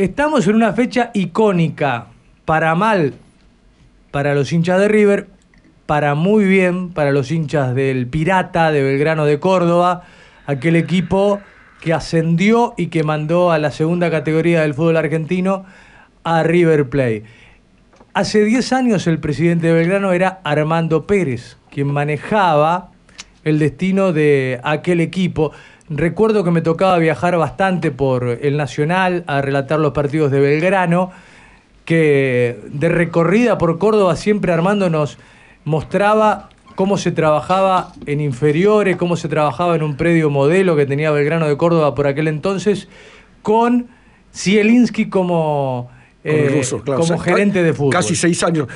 Estamos en una fecha icónica, para mal para los hinchas de River, para muy bien para los hinchas del Pirata, de Belgrano de Córdoba, aquel equipo que ascendió y que mandó a la segunda categoría del fútbol argentino a River Plate. Hace 10 años el presidente de Belgrano era Armando Pérez, quien manejaba el destino de aquel equipo. Recuerdo que me tocaba viajar bastante por el Nacional a relatar los partidos de Belgrano, que de recorrida por Córdoba siempre Armando nos mostraba cómo se trabajaba en inferiores, cómo se trabajaba en un predio modelo que tenía Belgrano de Córdoba por aquel entonces, con Zielinski como, eh, como gerente de fútbol. Casi seis años.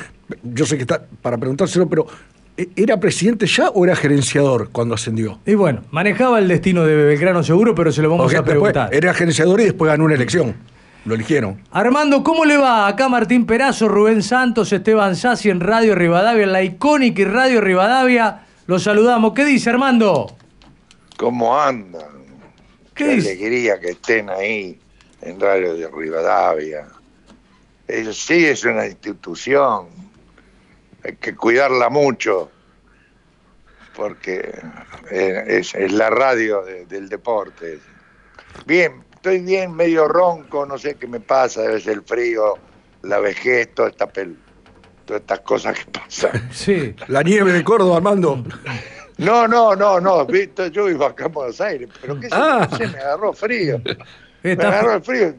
Yo sé que está para preguntárselo, pero ¿e-, ¿era presidente ya o era gerenciador cuando ascendió? Y bueno, manejaba el destino de Belgrano seguro, pero se lo vamos a preguntar. era gerenciador y después ganó una elección. Lo eligieron. Armando, ¿cómo le va? Acá Martín Perazo, Rubén Santos, Esteban Sassi en Radio Rivadavia, en la icónica y Radio Rivadavia. Los saludamos. ¿Qué dice Armando? ¿Cómo andan? Qué, alegría que estén ahí en Radio de Rivadavia. sí es una institución, hay que cuidarla mucho, porque es, la radio del deporte. Bien, estoy bien, medio ronco, no sé qué me pasa, debe ser el frío, la vejez, toda esta pel todas estas cosas que pasan. Sí, la nieve de Córdoba, Armando. No, no, no, no, yo vivo acá en Buenos Aires, pero qué ah. sé, me agarró frío. me agarró el frío.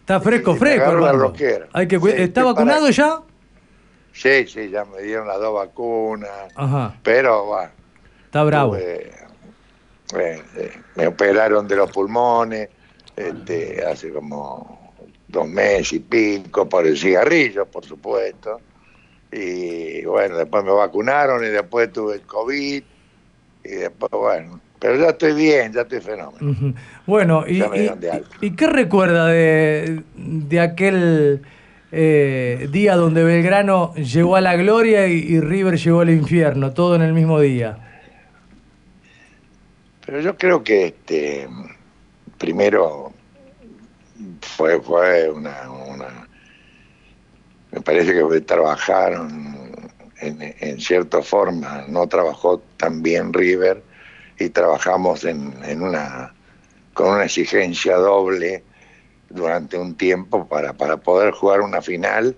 Está fresco, fresco. Hay que ¿Está vacunado ya? Sí, sí, ya me dieron las dos vacunas. Ajá. Pero, bueno. Está bravo. Eh, me operaron de los pulmones este, hace como dos meses y pico por el cigarrillo, por supuesto. Y bueno, después me vacunaron y después tuve el COVID y después, bueno, pero ya estoy bien, ya estoy fenómeno. Bueno, y, y, qué recuerda de, de aquel eh, día donde Belgrano llegó a la gloria y, River llegó al infierno, todo en el mismo día? Pero yo creo que este primero fue, fue una, me parece que trabajaron en, cierta forma, no trabajó tan bien River y trabajamos en una con una exigencia doble durante un tiempo para, para poder jugar una final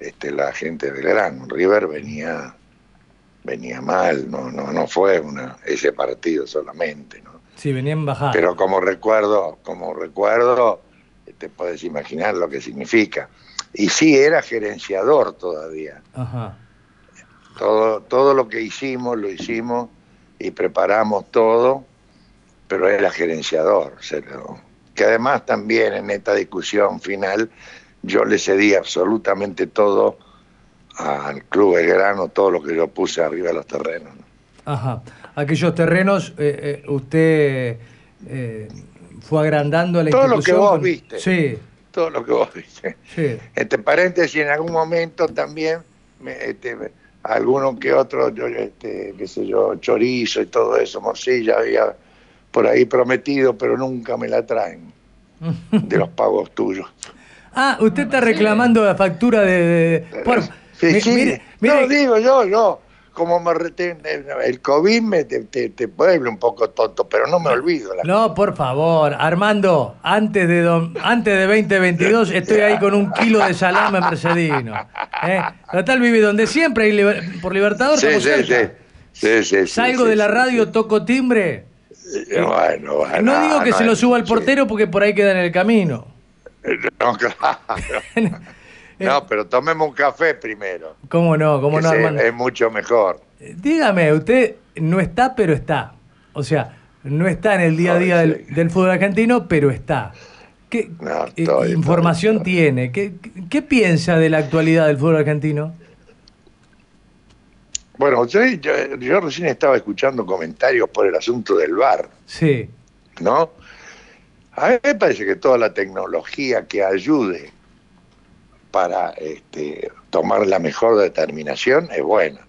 este, la gente del Gran River venía venía mal, no, no, no fue una, ese partido solamente, ¿no? Sí, venían bajando. Pero como recuerdo, como recuerdo, te puedes imaginar lo que significa. Y sí, era gerenciador todavía. Ajá. Todo, todo lo que hicimos, lo hicimos y preparamos todo, pero era gerenciador. Que además también en esta discusión final yo le cedí absolutamente todo al Club Belgrano, todo lo que yo puse arriba de los terrenos. Ajá aquellos terrenos, eh, eh, usted eh, fue agrandando la Todo lo que vos viste. Sí. Todo lo que vos viste. Sí. Entre paréntesis, en algún momento también, este, alguno que otro, yo, este, qué sé yo, chorizo y todo eso, morcilla, había por ahí prometido, pero nunca me la traen de los pagos tuyos. Ah, usted está reclamando la factura de... sí, sí. no, digo yo, yo como me el COVID me te, te, puede un poco tonto, pero no me olvido. no, por favor, Armando, antes de antes de 2022 estoy ahí con un kilo de salame mercedino. ¿eh? Total vive donde siempre, por Libertador sí, sí, sí, Salgo de la radio, toco timbre. Bueno, bueno, no digo que se lo suba al portero porque por ahí queda en el camino. No, claro. No, pero tomemos un café primero. ¿Cómo no? ¿Cómo no, Es mucho mejor. Eh, dígame, usted no está, pero está. O sea, no está en el día a día del, fútbol argentino, pero está. ¿Qué eh, información tiene? ¿Qué, ¿Qué, piensa de la actualidad del fútbol argentino? Bueno, yo, yo, recién estaba escuchando comentarios por el asunto del VAR. Sí. ¿No? A mí me parece que toda la tecnología que ayude para este, tomar la mejor determinación es buena.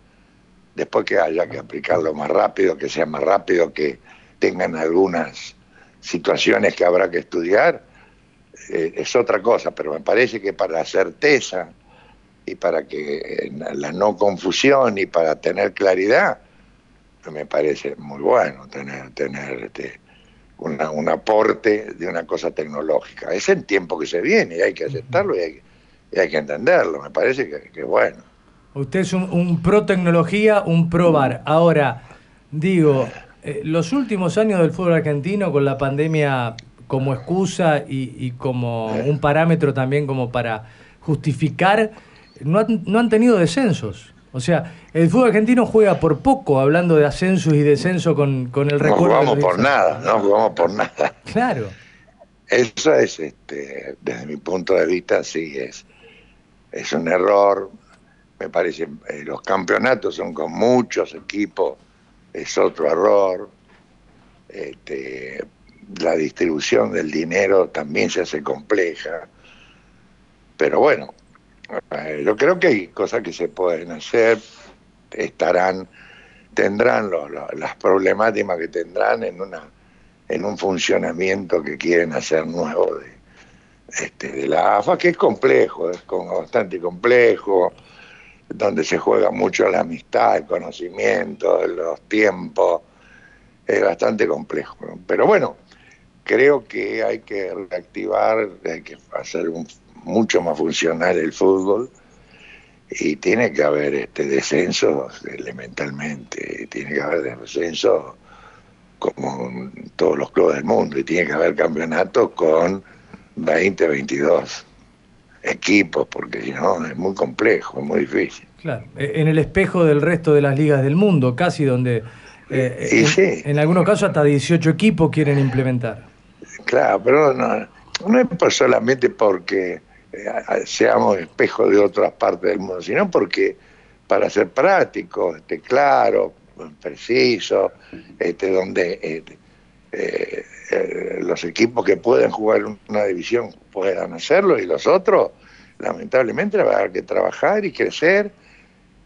Después que haya que aplicarlo más rápido, que sea más rápido, que tengan algunas situaciones que habrá que estudiar, eh, es otra cosa, pero me parece que para la certeza y para que eh, la no confusión y para tener claridad, me parece muy bueno tener, tener este, un aporte de una cosa tecnológica. Es el tiempo que se viene y hay que aceptarlo y hay, hay que entenderlo. Me parece que, bueno. Usted es un, pro tecnología, un pro bar. Ahora, digo, eh, los últimos años del fútbol argentino con la pandemia como excusa y, como un parámetro también como para justificar, no han, no han tenido descensos. O sea, el fútbol argentino juega por poco, hablando de ascensos y descenso con, con el recuerdo. No jugamos por nada, no jugamos por nada. Claro. Eso es, este, desde mi punto de vista, sí, es, es un error. Me parece, eh, los campeonatos son con muchos equipos, es otro error. Este, la distribución del dinero también se hace compleja. Pero bueno, yo creo que hay cosas que se pueden hacer, estarán, tendrán las problemáticas que tendrán en una en un funcionamiento que quieren hacer nuevo de, este, de la AFA, que es complejo, es bastante complejo, donde se juega mucho la amistad, el conocimiento, los tiempos, es bastante complejo. Pero bueno, creo que hay que reactivar, hay que hacer un mucho más funcional el fútbol y tiene que haber este descenso elementalmente, tiene que haber descenso como en todos los clubes del mundo y tiene que haber campeonatos con 20, 22 equipos, porque si no es muy complejo, es muy difícil. Claro, e, en el espejo del resto de las ligas del mundo, casi donde eh, en, en, algunos casos hasta 18 equipos quieren implementar. Claro, pero no, no es solamente porque seamos espejo de otras partes del mundo, sino porque para ser práctico, este, claro, preciso, este, donde este, eh, eh, los equipos que pueden jugar una división puedan hacerlo y los otros, lamentablemente, va a haber que trabajar y crecer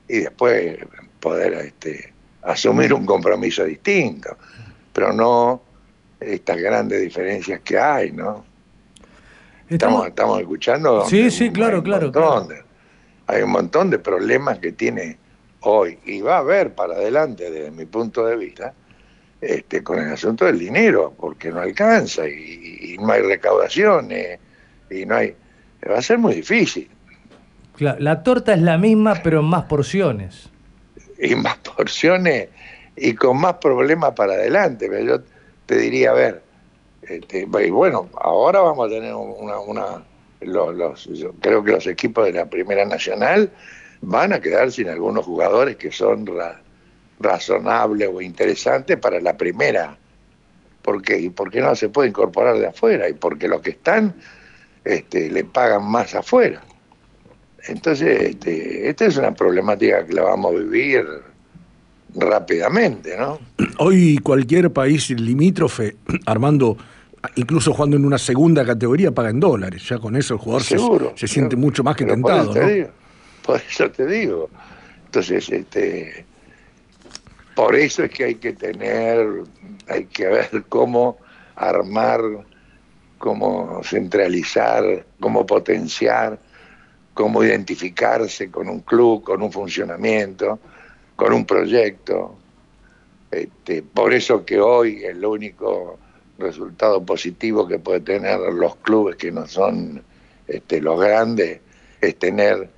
y después poder este, asumir un compromiso distinto, pero no estas grandes diferencias que hay, ¿no? Estamos, estamos escuchando. Sí, sí, claro, claro. hay un montón de problemas que tiene hoy y va a haber para adelante, desde mi punto de vista, este, con el asunto del dinero, porque no alcanza y, no hay recaudaciones y no hay. Va a ser muy difícil. la torta es la misma, pero en más porciones. Y más porciones y con más problemas para adelante. Pero yo te diría, a ver, este, y bueno, ahora vamos a tener una, una los, yo creo que los equipos de la Primera Nacional van a quedar sin algunos jugadores que son razonables o interesantes para la primera. ¿Por qué? ¿Y por qué no se puede incorporar de afuera? Y porque los que están este, le pagan más afuera. Entonces, este, esta es una problemática que la vamos a vivir rápidamente, ¿no? Hoy cualquier país limítrofe, Armando, incluso jugando en una segunda categoría, paga en dólares. Ya con eso el jugador se, siente mucho más que tentado. Por eso, por eso te digo. Entonces, este, por eso es que hay que tener, hay que ver cómo armar, cómo centralizar, cómo potenciar, cómo identificarse con un club, con un funcionamiento con un proyecto. Este, por eso que hoy el único resultado positivo que puede tener los clubes que no son este, los grandes es tener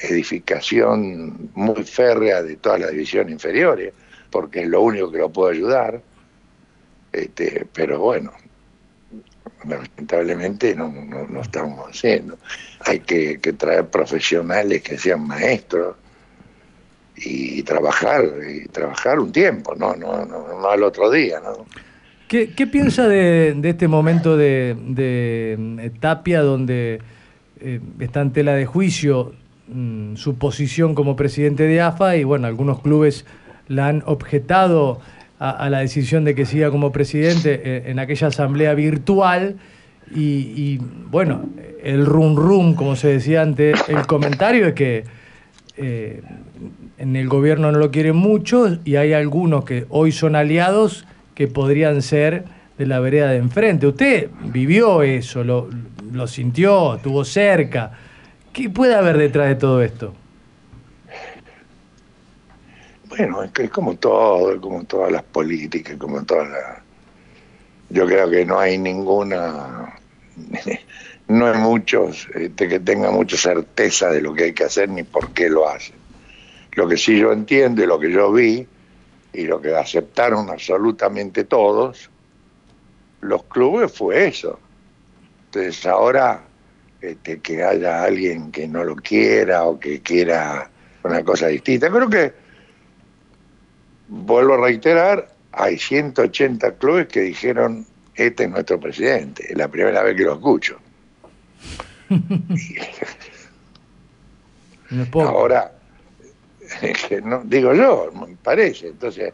edificación muy férrea de todas las divisiones inferiores, porque es lo único que lo puede ayudar. Este, pero bueno, lamentablemente no, no, estamos haciendo. Hay que, traer profesionales que sean maestros, y trabajar, y trabajar un tiempo, no, no, no, al otro día, ¿no? ¿Qué, piensa de, este momento de, de eh, Tapia donde eh, está en tela de juicio mm, su posición como presidente de AFA y bueno, algunos clubes la han objetado a, la decisión de que siga como presidente eh, en, aquella asamblea virtual y, y, bueno, el rum rum, como se decía antes, el comentario es que en el gobierno no lo quieren mucho y hay algunos que hoy son aliados que podrían ser de la vereda de enfrente. Usted vivió eso, lo, lo sintió, estuvo cerca. ¿Qué puede haber detrás de todo esto? Bueno, es, que es como todo, como todas las políticas, como todas las... Yo creo que no hay ninguna, no hay muchos este, que tengan mucha certeza de lo que hay que hacer ni por qué lo hacen. Lo que sí yo entiendo y lo que yo vi y lo que aceptaron absolutamente todos los clubes fue eso. Entonces ahora este, que haya alguien que no lo quiera o que quiera una cosa distinta. Creo que, vuelvo a reiterar, hay 180 clubes que dijeron, este es nuestro presidente. Es la primera vez que lo escucho. ahora, no, digo yo, me parece. Entonces,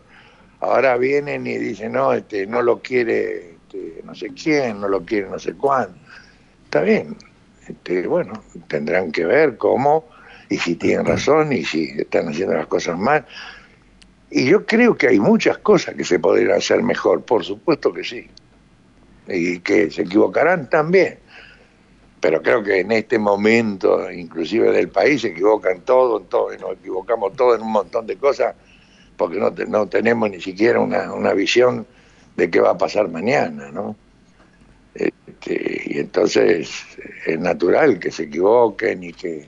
ahora vienen y dicen, no, este, no lo quiere este, no sé quién, no lo quiere no sé cuándo. Está bien, este, bueno, tendrán que ver cómo y si tienen razón y si están haciendo las cosas mal. Y yo creo que hay muchas cosas que se podrían hacer mejor, por supuesto que sí. Y que se equivocarán también. Pero creo que en este momento, inclusive del país, se equivocan todo, todo y nos equivocamos todo en un montón de cosas, porque no, no tenemos ni siquiera una, una visión de qué va a pasar mañana, ¿no? Este, y entonces es natural que se equivoquen y que...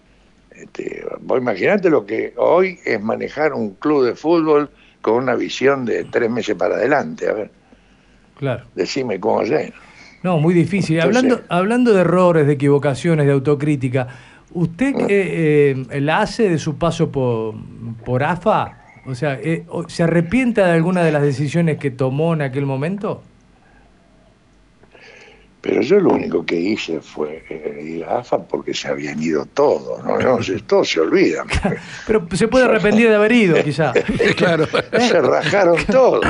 Este, vos imaginate lo que hoy es manejar un club de fútbol con una visión de tres meses para adelante, a ver. Claro. Decime cómo hacer. No, muy difícil. hablando, hablando de errores, de equivocaciones, de autocrítica, ¿usted mm. eh, eh, la hace de su paso por, por AFA? O sea, eh, ¿se arrepiente de alguna de las decisiones que tomó en aquel momento? Pero yo lo único que hice fue eh, ir a AFA porque se habían ido todos, ¿no? no todos se olvidan. Pero se puede arrepentir de haber ido, quizá. claro. Se rajaron todos.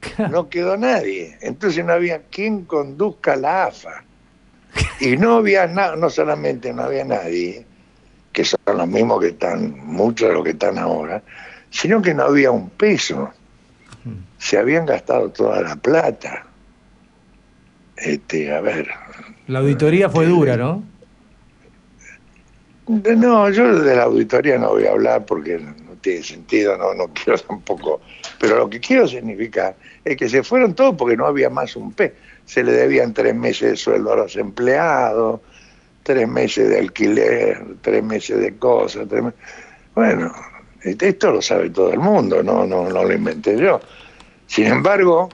No quedó nadie. Entonces no había quien conduzca la AFA. Y no había nada, no solamente no había nadie, que son los mismos que están, muchos de los que están ahora, sino que no había un peso. Se habían gastado toda la plata. Este, a ver. La auditoría fue este, dura, ¿no? No, yo de la auditoría no voy a hablar porque tiene sentido, no, no quiero tampoco. Pero lo que quiero significar es que se fueron todos porque no había más un peso. Se le debían tres meses de sueldo a los empleados, tres meses de alquiler, tres meses de cosas. Tres Bueno, este, esto lo sabe todo el mundo, no, no, no lo inventé yo. Sin embargo,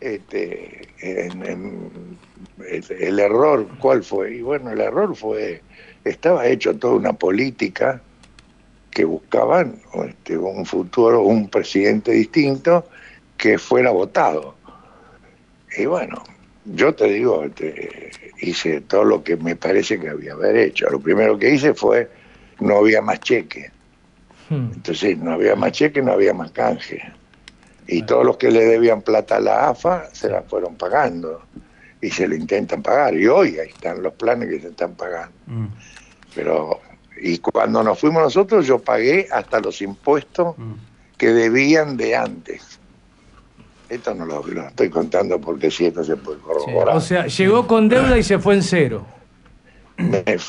este, el, error, ¿cuál fue? Y bueno, el error fue, estaba hecho toda una política que buscaban este, un futuro, un presidente distinto que fuera votado. Y bueno, yo te digo, este, hice todo lo que me parece que había haber hecho. Lo primero que hice fue, no había más cheque Hmm. Entonces no había más cheque, no había más canje. Y todos los que le debían plata a la AFA se la fueron pagando y se le intentan pagar. Y hoy ahí están los planes que se están pagando. Hmm. Pero, y cuando nos fuimos nosotros, yo pagué hasta los impuestos hmm. que debían de antes. Esto no lo, estoy contando porque si esto se puede corroborar. o sea, llegó con deuda y se fue en cero.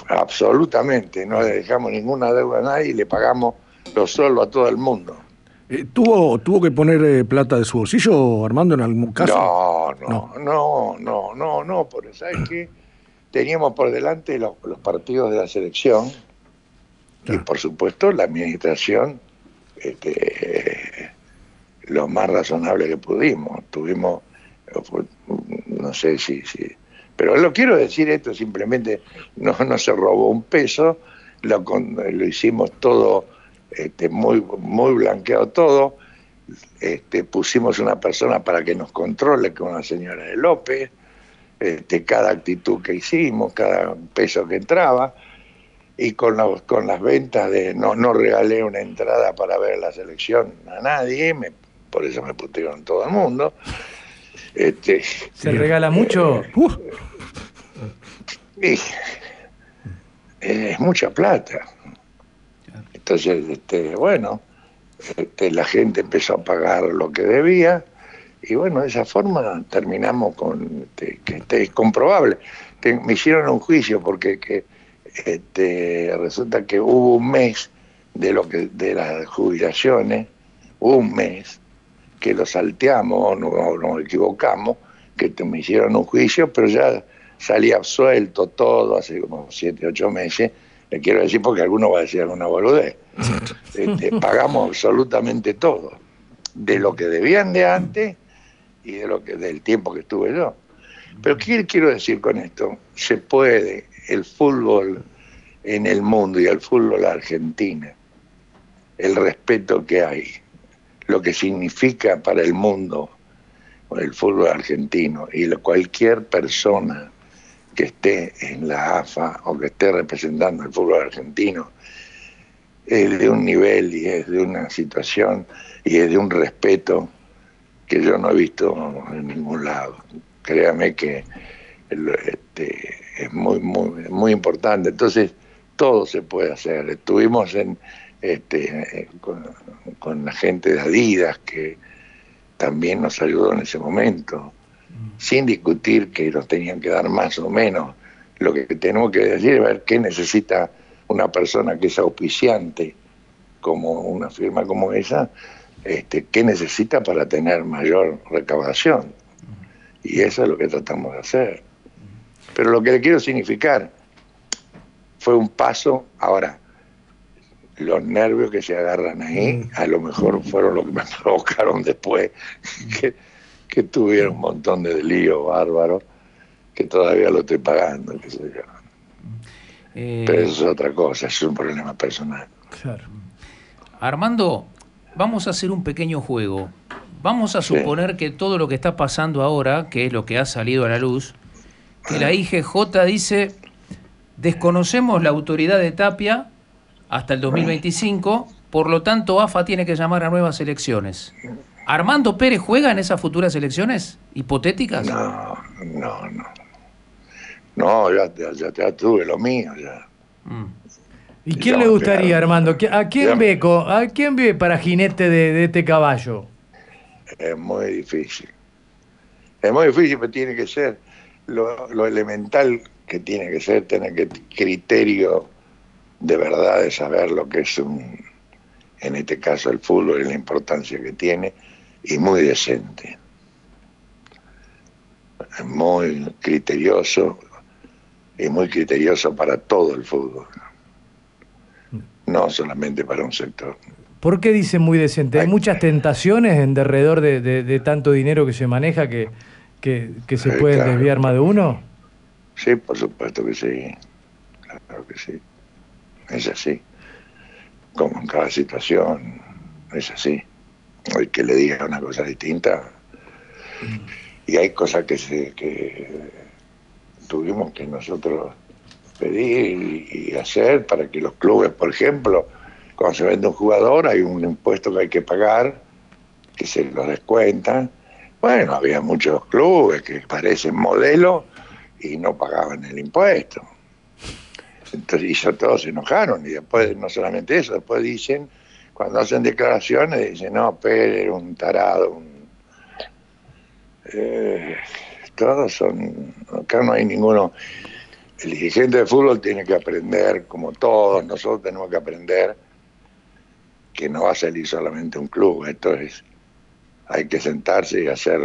absolutamente, no le dejamos ninguna deuda a nadie y le pagamos lo solo a todo el mundo. Eh, ¿Tuvo, ¿Tuvo que poner eh, plata de su bolsillo, Armando, en algún caso? No, no, no, no, no, no, porque sabes que teníamos por delante los, partidos de la selección y por supuesto la administración este, lo más razonable que pudimos. Tuvimos, no sé si, si pero lo quiero decir esto simplemente, no, no se robó un peso, lo, lo hicimos todo este, muy, muy blanqueado todo. Este, pusimos una persona para que nos controle, con la señora de López, este, cada actitud que hicimos, cada peso que entraba, y con, con las ventas de no, no regalé una entrada para ver la selección a nadie, me, por eso me putearon todo el mundo. Este, ¿Se regala mucho? es mucha plata. Entonces, este, bueno, este, la gente empezó a pagar lo que debía y bueno, de esa forma terminamos con este, que este, es comprobable. me hicieron un juicio porque que, este, resulta que hubo un mes de lo que de las jubilaciones, un mes que lo salteamos o nos equivocamos, que me hicieron un juicio, pero ya salí absuelto todo hace como siete, ocho meses. Le quiero decir porque alguno va a decir alguna boludez. Este, pagamos absolutamente todo, de lo que debían de antes y de lo que del tiempo que estuve yo. Pero ¿qué quiero decir con esto? Se puede, el fútbol en el mundo y el fútbol argentino, el respeto que hay, lo que significa para el mundo el fútbol argentino y cualquier persona que esté en la AFA o que esté representando el fútbol argentino es de un nivel y es de una situación y es de un respeto que yo no he visto en ningún lado. Créame que este, es muy, muy, muy importante. Entonces, todo se puede hacer. Estuvimos en, este, con, con, la gente de Adidas que también nos ayudó en ese momento, sin discutir que nos tenían que dar más o menos. Lo que tenemos que decir es ver qué necesita una persona que es auspiciante, como una firma como esa, este, qué necesita para tener mayor recaudación. Y eso es lo que tratamos de hacer. Pero lo que le quiero significar fue un paso, ahora, los nervios que se agarran ahí, mm. a lo mejor fueron lo que me provocaron después, que, que tuviera un montón de lío bárbaro, que todavía lo estoy pagando, qué sé yo. Eh, Pero eso es otra cosa, es un problema personal. Claro. Armando, vamos a hacer un pequeño juego. Vamos a suponer que todo lo que está pasando ahora, que es lo que ha salido a la luz, que la IGJ dice, desconocemos la autoridad de Tapia hasta el 2025, por lo tanto AFA tiene que llamar a nuevas elecciones. ¿Armando Pérez juega en esas futuras elecciones hipotéticas? No, no, no. No, ya, ya, tuve lo mío, ya. Mm. ¿Y quién le gustaría, Armando? ¿A quién, ve, ¿A quién ve para jinete de, este caballo? Es muy difícil. Es muy difícil, pero tiene que ser lo, elemental que tiene que ser, tener que criterio de verdad de saber lo que es un, en este caso el fútbol y la importancia que tiene, y muy decente. Muy criterioso y muy criterioso para todo el fútbol no solamente para un sector. ¿Por qué dice muy decente? ¿Hay muchas tentaciones en derredor de, tanto dinero que se maneja que, que, se puede pueden desviar más de uno? Sí, por supuesto que sí. Claro que sí. Es así. Como en cada situación, es así. Hay que le diga una cosa distinta. Y hay cosas que, se, que tuvimos que nosotros pedir y hacer para que los clubes, por ejemplo, cuando se vende un jugador hay un impuesto que hay que pagar, que se los descuentan. Bueno, había muchos clubes que parecen modelo y no pagaban el impuesto. Entonces, y ya todos se enojaron y después, no solamente eso, después dicen, cuando hacen declaraciones, dicen, no, Pérez era un tarado, un... Eh, todos son, acá no hay ninguno, el dirigente de fútbol tiene que aprender, como todos nosotros tenemos que aprender, que no va a salir solamente un club. Esto es, hay que sentarse y hacer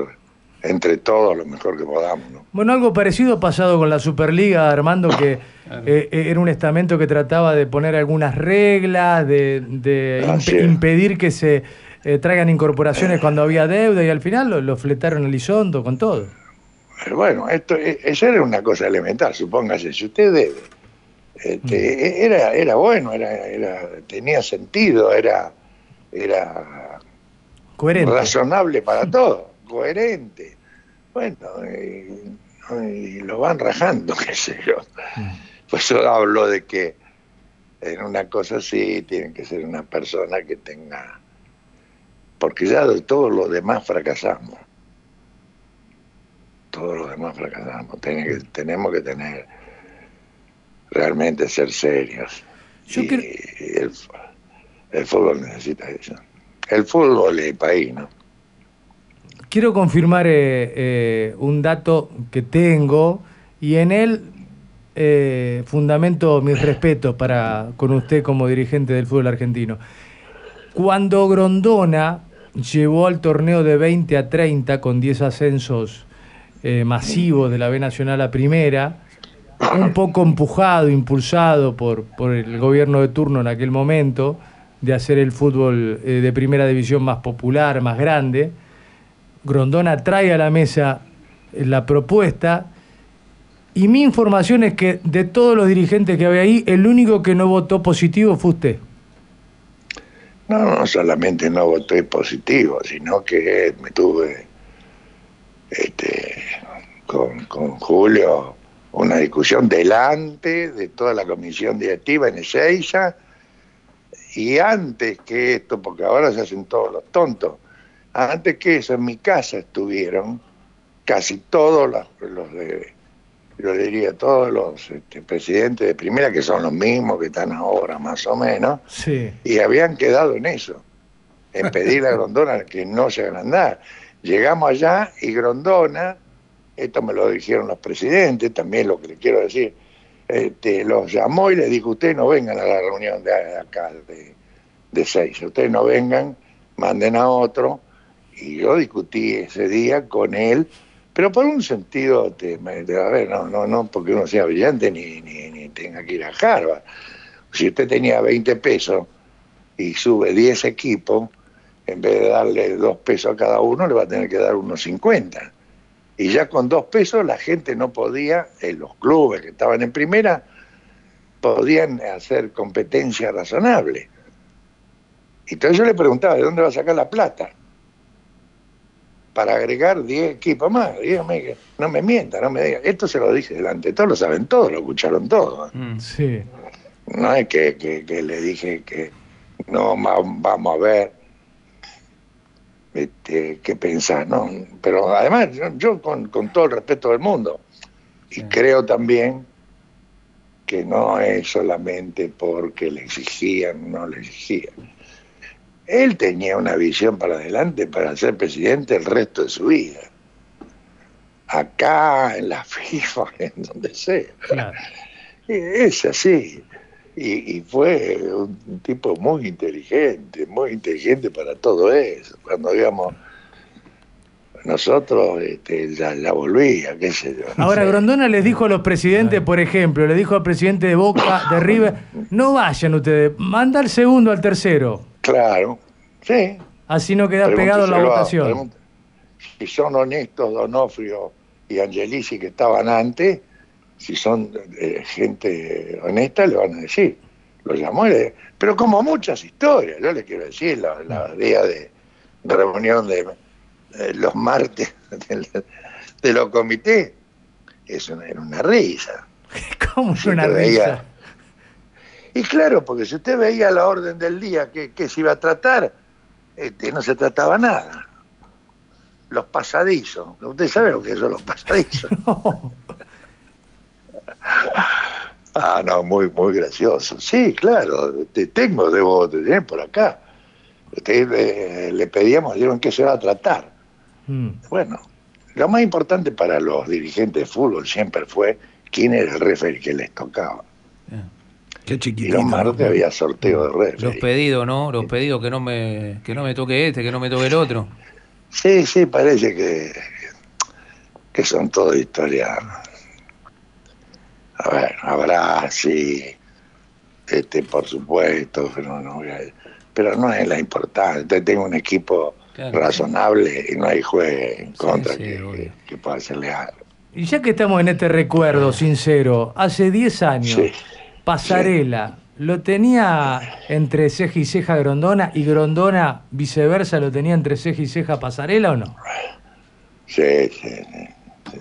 entre todos lo mejor que podamos. Bueno, algo parecido ha pasado con la Superliga, Armando, que eh, eh, era un estamento que trataba de poner algunas reglas, de, impedir que se eh, traigan incorporaciones cuando había deuda y al final lo, lo fletaron el Lizondo con todo. Bueno, esto, eso era una cosa elemental, supóngase, si usted debe, este, mm. e, era, era bueno, era, era, tenía sentido, era, era coherente. razonable para todo, coherente. Bueno, y, lo van rajando, qué sé yo. Mm. Pues yo hablo de que en una cosa así tiene que ser una persona que tenga, porque ya de todo lo demás fracasamos todos los demás fracasamos. que, tenemos que tener, realmente ser serios. y, el, fútbol necesita eso. El fútbol y el país, ¿no? Quiero confirmar eh, eh, un dato que tengo y en él eh, fundamento mis respetos para, con usted como dirigente del fútbol argentino. Cuando Grondona llevó al torneo de 20 a 30 con 10 ascensos masivos de la B Nacional a Primera, un poco empujado, impulsado por, por el gobierno de turno en aquel momento, de hacer el fútbol eh, de primera división más popular, más grande, Grondona trae a la mesa la propuesta y mi información es que de todos los dirigentes que había ahí, el único que no votó positivo fue usted. No, no solamente no voté positivo, sino que me tuve este, con, con Julio una discusión delante de toda la comisión directiva en Ezeiza y antes que esto, porque ahora se hacen todos los tontos, antes que eso en mi casa estuvieron casi todos los, de, yo diría todos los este, presidentes de primera, que son los mismos que están ahora más o menos, y habían quedado en eso, en pedir a Grondona que no se agrandara. Llegamos allá y Grondona esto me lo dijeron los presidentes, también lo que le quiero decir, este, los llamó y les dijo, ustedes no vengan a la reunión de acá de, de seis, ustedes no vengan, manden a otro, y yo discutí ese día con él, pero por un sentido, de, a ver, no, no, no porque uno sea brillante ni, ni, ni tenga que ir a Harvard. Si usted tenía 20 pesos y sube 10 equipos, en vez de darle dos pesos a cada uno, le va a tener que dar unos 50 y ya con dos pesos la gente no podía, en los clubes que estaban en primera, podían hacer competencia razonable. Entonces yo le preguntaba, ¿de dónde va a sacar la plata? Para agregar 10 equipos más. Dígame, no me mienta, no me diga. Esto se lo dije delante, todos lo saben todos, lo escucharon todos. Mm, sí. No es que, que le dije que no vamos a ver este, qué pensar, ¿no? Pero además, yo, con, todo el respeto del mundo, y creo también que no es solamente porque le exigían, no le exigían. Él tenía una visión para adelante para ser presidente el resto de su vida. Acá, en la FIFA, en donde sea. Es así. Y, fue un tipo muy inteligente, muy inteligente para todo eso. Cuando digamos, nosotros este, ya la volvía, qué sé yo. Ahora, Grondona les dijo a los presidentes, por ejemplo, le dijo al presidente de Boca, de River, no vayan ustedes, manda al segundo, al tercero. Claro, sí. Así no queda pegado la votación. Si son honestos Donofrio y Angelici que estaban antes, si son eh, gente honesta, le van a decir. Lo llamó, pero como muchas historias, yo le quiero decir, la, la día de, reunión de, los martes de, los comités, es una, era una risa. ¿Cómo es una risa? Y claro, porque si usted veía la orden del día que, que se iba a tratar, este, no se trataba nada. Los pasadizos. Usted sabe lo que son los pasadizos. Ah, no, muy, muy gracioso. Sí, claro, te tengo, debo tener por acá. Usted, eh, le pedíamos, dijeron que se va a tratar. Mm. Bueno, lo más importante para los dirigentes de fútbol siempre fue quién era el referee que les tocaba. Qué chiquitito. Y los martes había sorteo de referee. Los pedidos, ¿no? Los pedidos que no me que no me toque este, que no me toque el otro. Sí, sí, parece que, que son todo historias a ver, habrá, sí, este, por supuesto, pero no, pero no es la importante. Tengo un equipo razonable y no hay juez en contra que, pueda hacerle algo. Y ya que estamos en este recuerdo sincero, hace 10 años, Pasarela, ¿lo tenía entre ceja y ceja Grondona y Grondona viceversa lo tenía entre ceja y ceja Pasarela o no? Sí, sí, sí.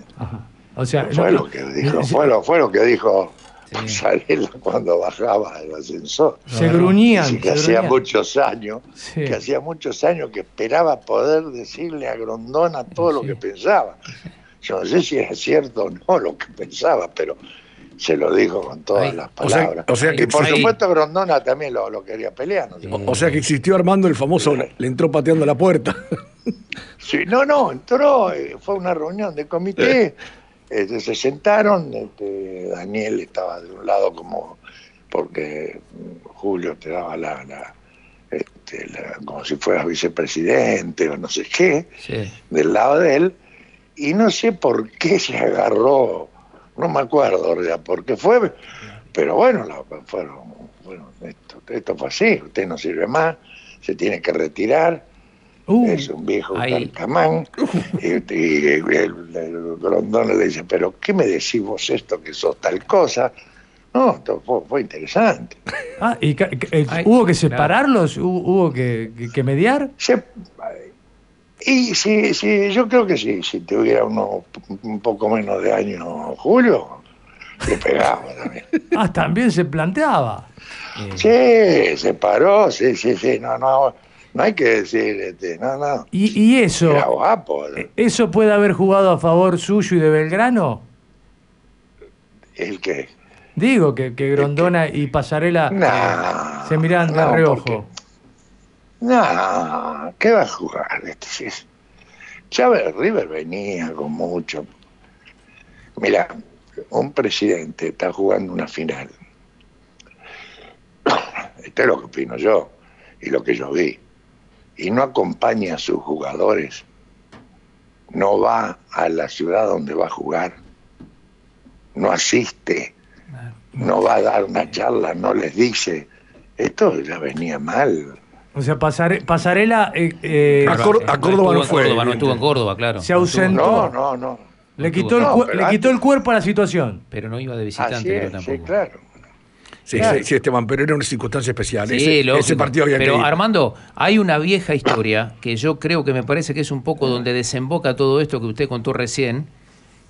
O sea, fue, lo que dijo, fue, lo, fue lo que dijo Pasarela cuando bajaba el ascensor. Se gruñían. que hacía muchos años, que hacía muchos años que esperaba poder decirle a Grondona todo lo que pensaba. Yo no sé si era cierto o no lo que pensaba, pero se lo dijo con todas las palabras. O sea, que y por supuesto Grondona también lo, quería pelear. o, sea que existió Armando el famoso, le entró pateando la puerta. Sí, no, no, entró, eh, fue una reunión de comité Este, se sentaron, este, Daniel estaba de un lado como porque Julio te daba la, este, como si fuera vicepresidente o no sé qué, del lado de él, y no sé por qué se agarró, no me acuerdo ya por qué fue, pero bueno, fueron, bueno esto, esto fue así, usted no sirve más, se tiene que retirar, uh, es un viejo calcamán, y, el, Grondón le dice, pero ¿qué me decís vos esto que sos tal cosa? No, fue, interesante. Ah, ¿y eh, hubo que separarlos? ¿Hubo que, mediar? y sí, sí, yo creo que sí, si tuviera uno un poco menos de años, Julio, le pegaba también. Ah, también se planteaba. Sí, se paró, sí, sí, sí, no, no, no hay que decir, este, no, no. ¿Y, eso? ¿Eso puede haber jugado a favor suyo y de Belgrano? ¿El qué? Digo que, que Grondona y Pasarela eh, se miran de reojo. no, ¿qué va a jugar? Este, Chávez River venía con mucho. Mira, un presidente está jugando una final. Esto es lo que opino yo y lo que yo vi. Y no acompaña a sus jugadores. No va a la ciudad donde va a jugar. No asiste no va a dar una charla, no les dice. Esto ya venía mal. O sea, Pasarela... Eh, eh, a, Córdoba no fue. Córdoba, no estuvo en Córdoba, claro. Se ausentó. No, no, no. Le, quitó, el, le quitó el cuerpo a la situación. Pero no iba de visitante, Sí, claro. Sí, sí, Esteban, pero era una circunstancia especial. Sí, ese, ese, partido había Pero Armando, hay una vieja historia que yo creo que me parece que es un poco donde desemboca todo esto que usted contó recién,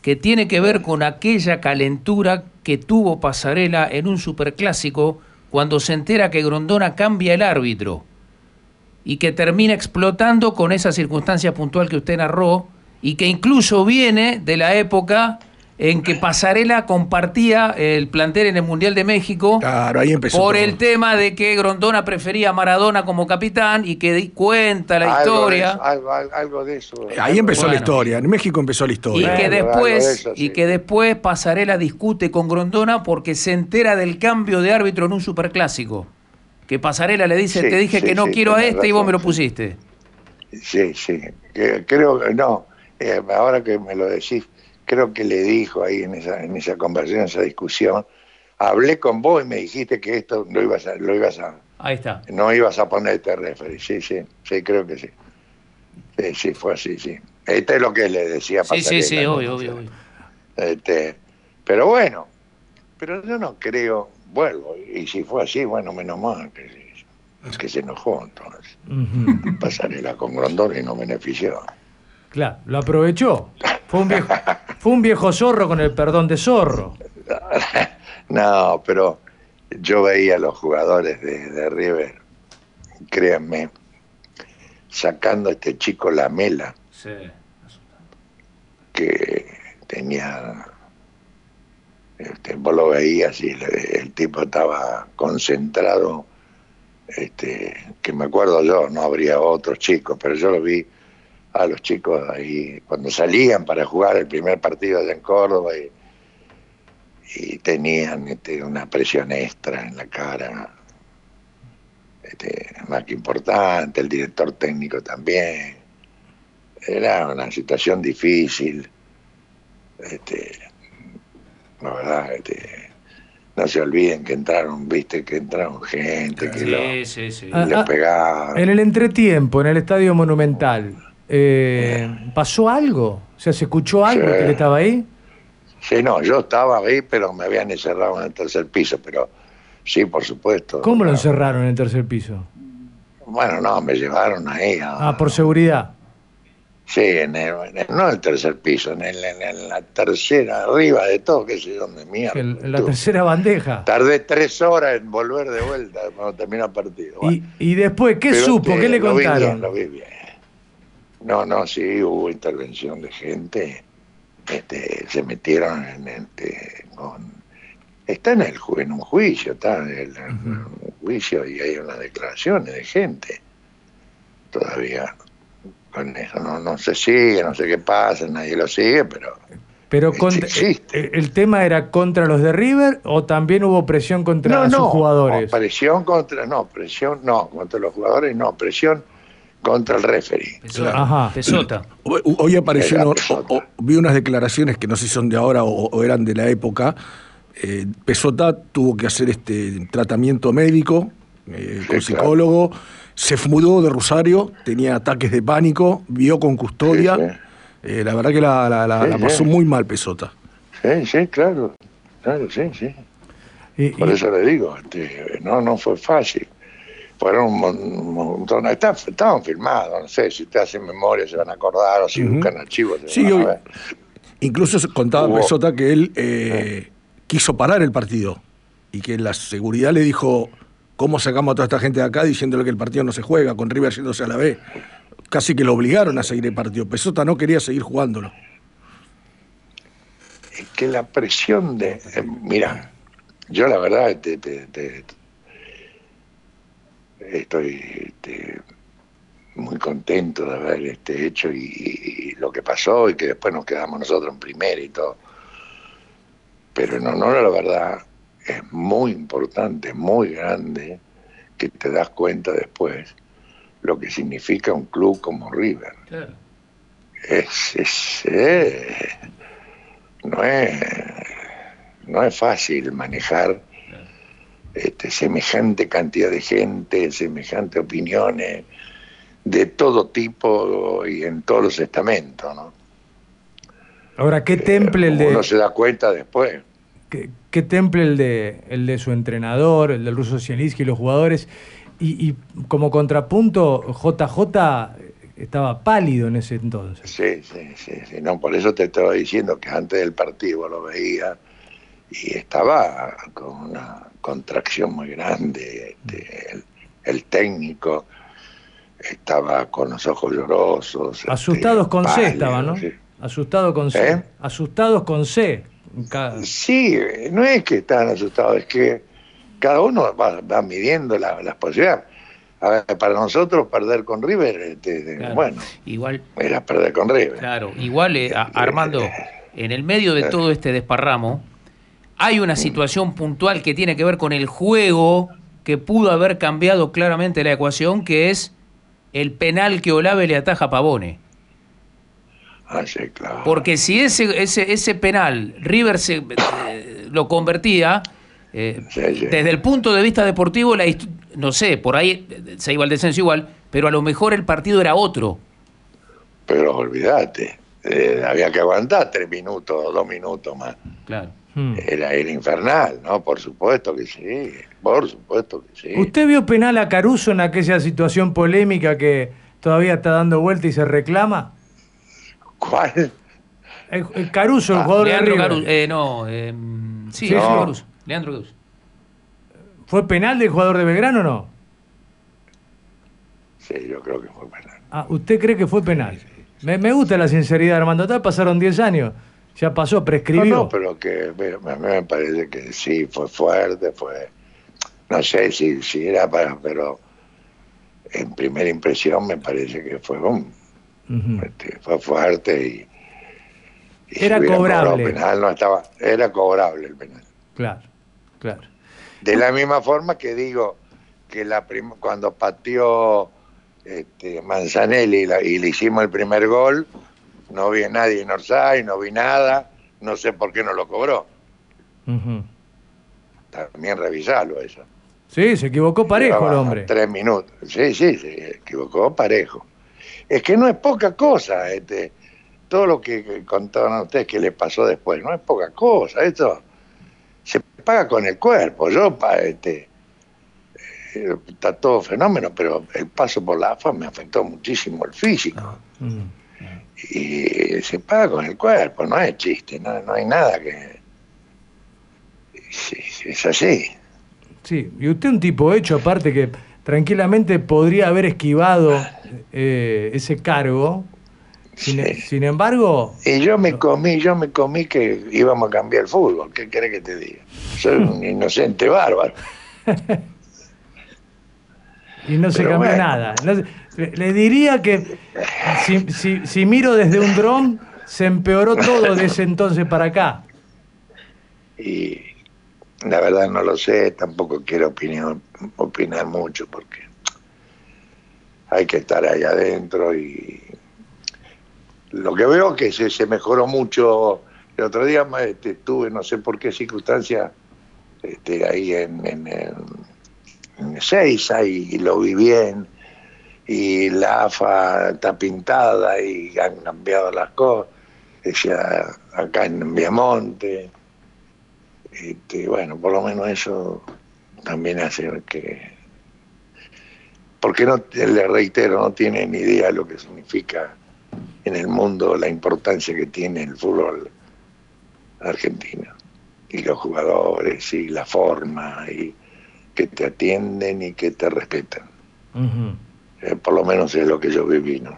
que tiene que ver con aquella calentura que tuvo Pasarela en un superclásico cuando se entera que Grondona cambia el árbitro y que termina explotando con esa circunstancia puntual que usted narró y que incluso viene de la época en que Pasarela compartía el plantel en el Mundial de México por el tema de que Grondona prefería a Maradona como capitán y que cuenta la historia. algo, de eso. Ahí empezó la historia, en México empezó la historia. Y que después, y que después Pasarela discute con Grondona porque se entera del cambio de árbitro en un superclásico. Que Pasarela le dice, te dije que no quiero a este y vos me lo pusiste. Sí, sí, creo que no, eh, ahora que me lo decís creo que le dijo ahí en esa, en esa conversación, en esa discusión, hablé con vos y me dijiste que esto lo ibas a, lo ibas a ahí está. no ibas a ponerte referee, sí, sí, sí, creo que sí. Sí, sí, fue así, sí. Este es lo que le decía Sí, sí, sí, obvio, obvio, Este, pero bueno, pero yo no creo, vuelvo, y si fue así, bueno, menos mal que, que se enojó entonces. Pasarela con Grondón y no benefició. Claro, lo aprovechó. Fue un viejo, fue un viejo zorro con el perdón de zorro. No, pero yo veía a los jugadores de, River, créanme, sacando a este chico la mela, que tenía, este, vos lo veías y el, tipo estaba concentrado, este, que me acuerdo yo, no habría otros chicos, pero yo lo vi a los chicos ahí cuando salían para jugar el primer partido allá en Córdoba y, tenían este, una presión extra en la cara, este, más que importante, el director técnico también. Era una situación difícil. Este, la verdad, este, no se olviden que entraron, viste, que entraron gente, que sí, ah, ah, pegaban. En el entretiempo, en el Estadio Monumental, eh, ¿Pasó algo? O sea, ¿se escuchó algo que estaba ahí? Sí, no, yo estaba ahí, pero me habían encerrado en el tercer piso, pero sí, por supuesto. ¿Cómo lo encerraron en el tercer piso? Bueno, no, me llevaron ahí. ah, por seguridad. Sí, en el, no en el tercer piso, en, en, la tercera, arriba de todo, qué sé dónde mierda. En la tercera bandeja. Tardé tres horas en volver de vuelta cuando terminó el partido. ¿Y, ¿Y, después qué supo? ¿Qué le contaron? lo vi bien. No, no, sí, hubo intervención de gente. Este, se metieron en este, con, está en, el, en un juicio, está en, un juicio y hay unas declaraciones de gente todavía con eso. No, no se sigue, no sé qué pasa, nadie lo sigue, pero Pero eh, ¿el tema era contra los de River o también hubo presión contra sus jugadores? No, presión contra, no, presión, no, contra los jugadores no, presión contra el referee. Ajá. Pesota. Hoy apareció, vi unas declaraciones que no sé si son de ahora o, eran de la época. Eh, Pesota tuvo que hacer este tratamiento médico eh, con psicólogo, se mudó de Rosario, tenía ataques de pánico, vio con custodia. Eh, la verdad que la, pasó muy mal Pesota. Sí, sí, claro, claro, sí, sí. Por eso le digo, este, no, no fue fácil. Fueron un montón, estaban filmados, no sé, si te hacen memoria se van a acordar o si buscan archivos. Sí, incluso contaba Pesota que él eh, quiso parar el partido y que la seguridad le dijo, ¿cómo sacamos a toda esta gente de acá diciéndole que el partido no se juega, con River yéndose a la B? casi que lo obligaron a seguir el partido. Pesota no quería seguir jugándolo. Es que la presión de. Eh, mira, yo la verdad estoy muy contento de haber este hecho y, lo que pasó y que después nos quedamos nosotros en primera y todo. Pero en honor a la verdad, es muy importante, muy grande que te das cuenta después lo que significa un club como River. Es, eh, no, es, no es fácil manejar este, semejante cantidad de gente, semejante opiniones de todo tipo y en todos los estamentos. ¿no? Ahora, ¿qué temple el de...? Uno se da cuenta después. ¿Qué, temple el de, el de su entrenador, el del ruso Zielinski y los jugadores? Y, como contrapunto, JJ estaba pálido en ese entonces. Sí, sí, sí, no, por eso te estaba diciendo que antes del partido lo veía y estaba con una contracción muy grande. Este, el, técnico estaba con los ojos llorosos. Este, Asustados con C estaba, ¿no? Asustados con C. ¿Eh? Asustados con C. Sí, no es que estaban asustados, es que cada uno va, midiendo las posibilidades. para nosotros perder con River, este, bueno, igual era perder con River. Claro, igual eh, Armando, en el medio de todo este desparramo, hay una situación puntual que tiene que ver con el juego que pudo haber cambiado claramente la ecuación, que es el penal que Olave le ataja a Pavone. Ah, sí, claro. Porque si ese, ese, ese penal River se, eh, lo convertía, eh, desde el punto de vista deportivo, la no sé, por ahí se iba al descenso igual, pero a lo mejor el partido era otro. Pero olvídate, eh, había que aguantar tres minutos, dos minutos más. Claro. Hmm. Era, el infernal, ¿no? Por supuesto que sí, por supuesto que sí. ¿Usted vio penal a Caruso en aquella situación polémica que todavía está dando vuelta y se reclama? ¿Cuál? Caruso, el ah, jugador de River. Eh, no, em, sí, Caruso. Leandro Cruz. ¿Fue penal del jugador de Belgrano o no? Sí, yo creo que fue penal. Ah, ¿usted cree que fue penal? Me, gusta la sinceridad, Armando. Ya pasaron 10 años. Ya pasó, prescribió. No, no pero que a mí me parece que sí, fue fuerte, fue... No sé si, si era para... Pero en primera impresión me parece que fue un... Este, fue fuerte y... era cobrable. Penal, no estaba, era cobrable el penal. Claro. Claro. De la misma forma que digo que la cuando pateó este, Manzanelli y, le hicimos el primer gol, no vi a nadie en Orsay, no vi nada, no sé por qué no lo cobró. También revisarlo eso. Sí, se equivocó parejo el hombre. Tres minutos. Sí, sí, se equivocó parejo. Es que no es poca cosa, este, todo lo que contaron ustedes que le pasó después, no es poca cosa. Esto se paga con el cuerpo. Yo, este, eh, está todo fenómeno, pero el paso por la AFA me afectó muchísimo el físico. Ah. Y se paga con el cuerpo, no es chiste, no, no hay nada que... Es, así. Sí, y usted un tipo hecho, aparte que tranquilamente podría haber esquivado eh, ese cargo sin, embargo... Y yo me comí, yo me comí que íbamos a cambiar el fútbol, ¿qué querés que te diga? Soy un inocente bárbaro. y no se cambió nada. le diría que si, miro desde un dron, se empeoró todo de ese entonces para acá. Y la verdad no lo sé, tampoco quiero opinar, opinar mucho porque hay que estar ahí adentro y lo que veo es que se, se mejoró mucho. El otro día este, estuve, no sé por qué circunstancia, este, ahí en, en, en Seiza y, lo vi bien. Y la AFA está pintada y han cambiado las cosas. Decía acá en Viamonte. Este, bueno, por lo menos eso también hace que. Porque no, le reitero, no tiene ni idea de lo que significa en el mundo la importancia que tiene el fútbol argentino y los jugadores y la forma y que te atienden y que te respetan. Eh, por lo menos es lo que yo viví, ¿no?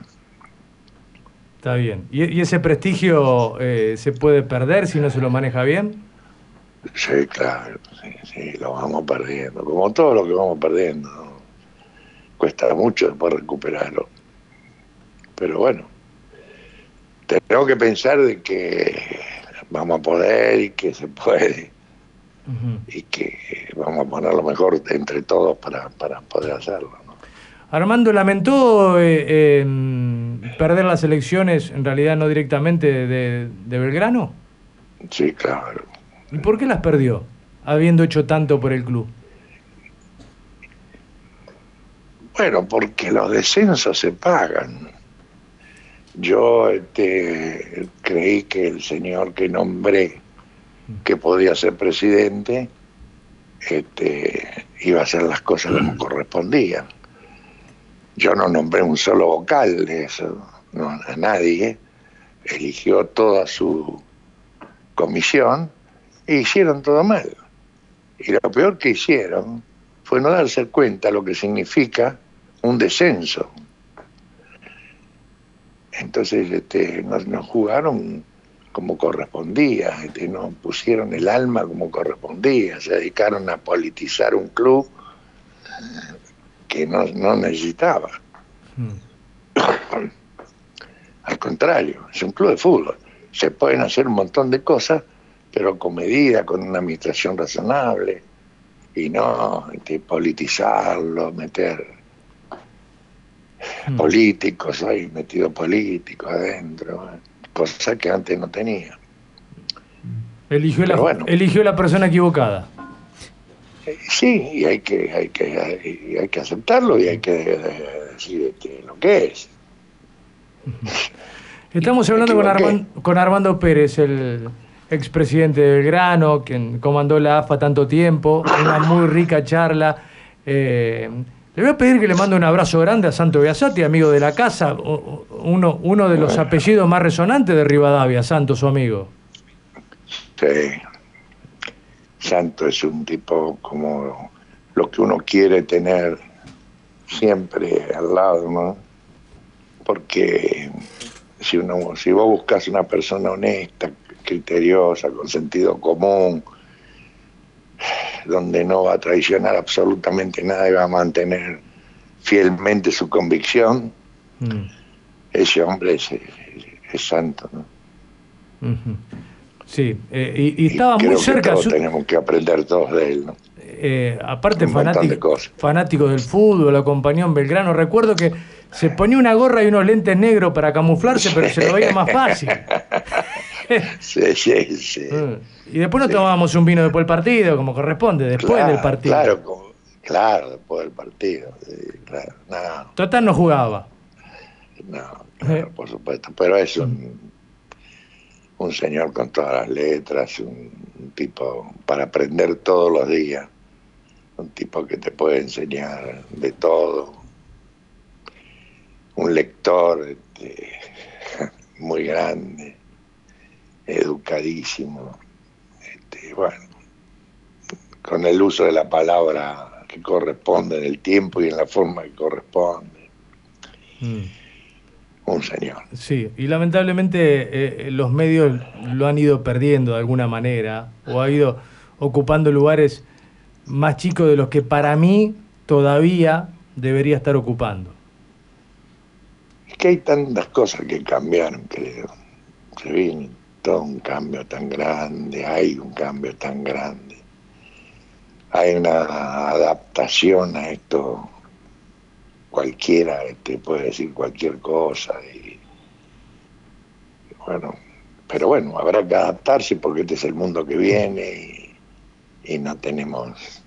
Está bien. ¿Y, ese prestigio eh, se puede perder si no se lo maneja bien? Sí, claro, sí, sí, lo vamos perdiendo, como todo lo que vamos perdiendo. Cuesta mucho después recuperarlo. Pero bueno, tenemos que pensar de que vamos a poder y que se puede y que vamos a poner lo mejor entre todos para, para poder hacerlo. Armando, ¿lamentó eh, perder las elecciones, en realidad no directamente de, de, Belgrano? Sí, claro. ¿Y por qué las perdió, habiendo hecho tanto por el club? Bueno, porque los descensos se pagan. Yo este, creí que el señor que nombré, que podía ser presidente, este, iba a hacer las cosas como correspondían. Yo no nombré un solo vocal de eso, no, a nadie. Eligió toda su comisión e hicieron todo mal. Y lo peor que hicieron fue no darse cuenta lo que significa un descenso. Entonces este, nos, jugaron como correspondía, este, nos pusieron el alma como correspondía, se dedicaron a politizar un club que no, necesitaba. Mm. Al contrario, es un club de fútbol. Se pueden hacer un montón de cosas, pero con medida, con una administración razonable, y no este, politizarlo, meter Mm. políticos, hay metido políticos adentro, cosa que antes no tenía. Eligió, la, eligió la persona equivocada. Eh, sí, y hay que, hay que, hay, que aceptarlo y hay que decir este, lo que es. Estamos hablando con, con Armando Pérez, el expresidente de Belgrano, quien comandó la AFA tanto tiempo, una muy rica charla. Eh, le voy a pedir que le mande un abrazo grande a Santo Biasati, amigo de la casa, uno, uno de los apellidos más resonantes de Rivadavia, Santo, su amigo. Sí. Santo es un tipo como lo que uno quiere tener siempre al lado, ¿no? Porque si, uno, si vos buscas una persona honesta, criteriosa, con sentido común, donde no va a traicionar absolutamente nada y va a mantener fielmente su convicción, mm. ese hombre es, santo. ¿no? Sí, eh, y, estaba muy cerca. Que tenemos que aprender todos de él. ¿no? Eh, aparte, fanático, fanático del fútbol, acompañó en Belgrano. Recuerdo que se ponía una gorra y unos lentes negros para camuflarse, pero se lo veía más fácil. sí, sí, sí. Mm. Y después nos tomábamos un vino después del partido, como corresponde, después del partido. Claro, claro, después del partido. claro, no. Total no jugaba. No, por supuesto, pero es un, un señor con todas las letras, un, tipo para aprender todos los días, un tipo que te puede enseñar de todo, un lector este, muy grande, educadísimo este, bueno, con el uso de la palabra que corresponde en el tiempo y en la forma que corresponde. Mm. Un señor. Sí, y lamentablemente eh, los medios lo han ido perdiendo de alguna manera, o ha ido ocupando lugares más chicos de los que para mí todavía debería estar ocupando. Es que hay tantas cosas que cambiaron, creo se viene todo un cambio tan grande, hay un cambio tan grande, hay una adaptación a esto, cualquiera te puede decir cualquier cosa y bueno, pero bueno, habrá que adaptarse porque este es el mundo que viene y, y no tenemos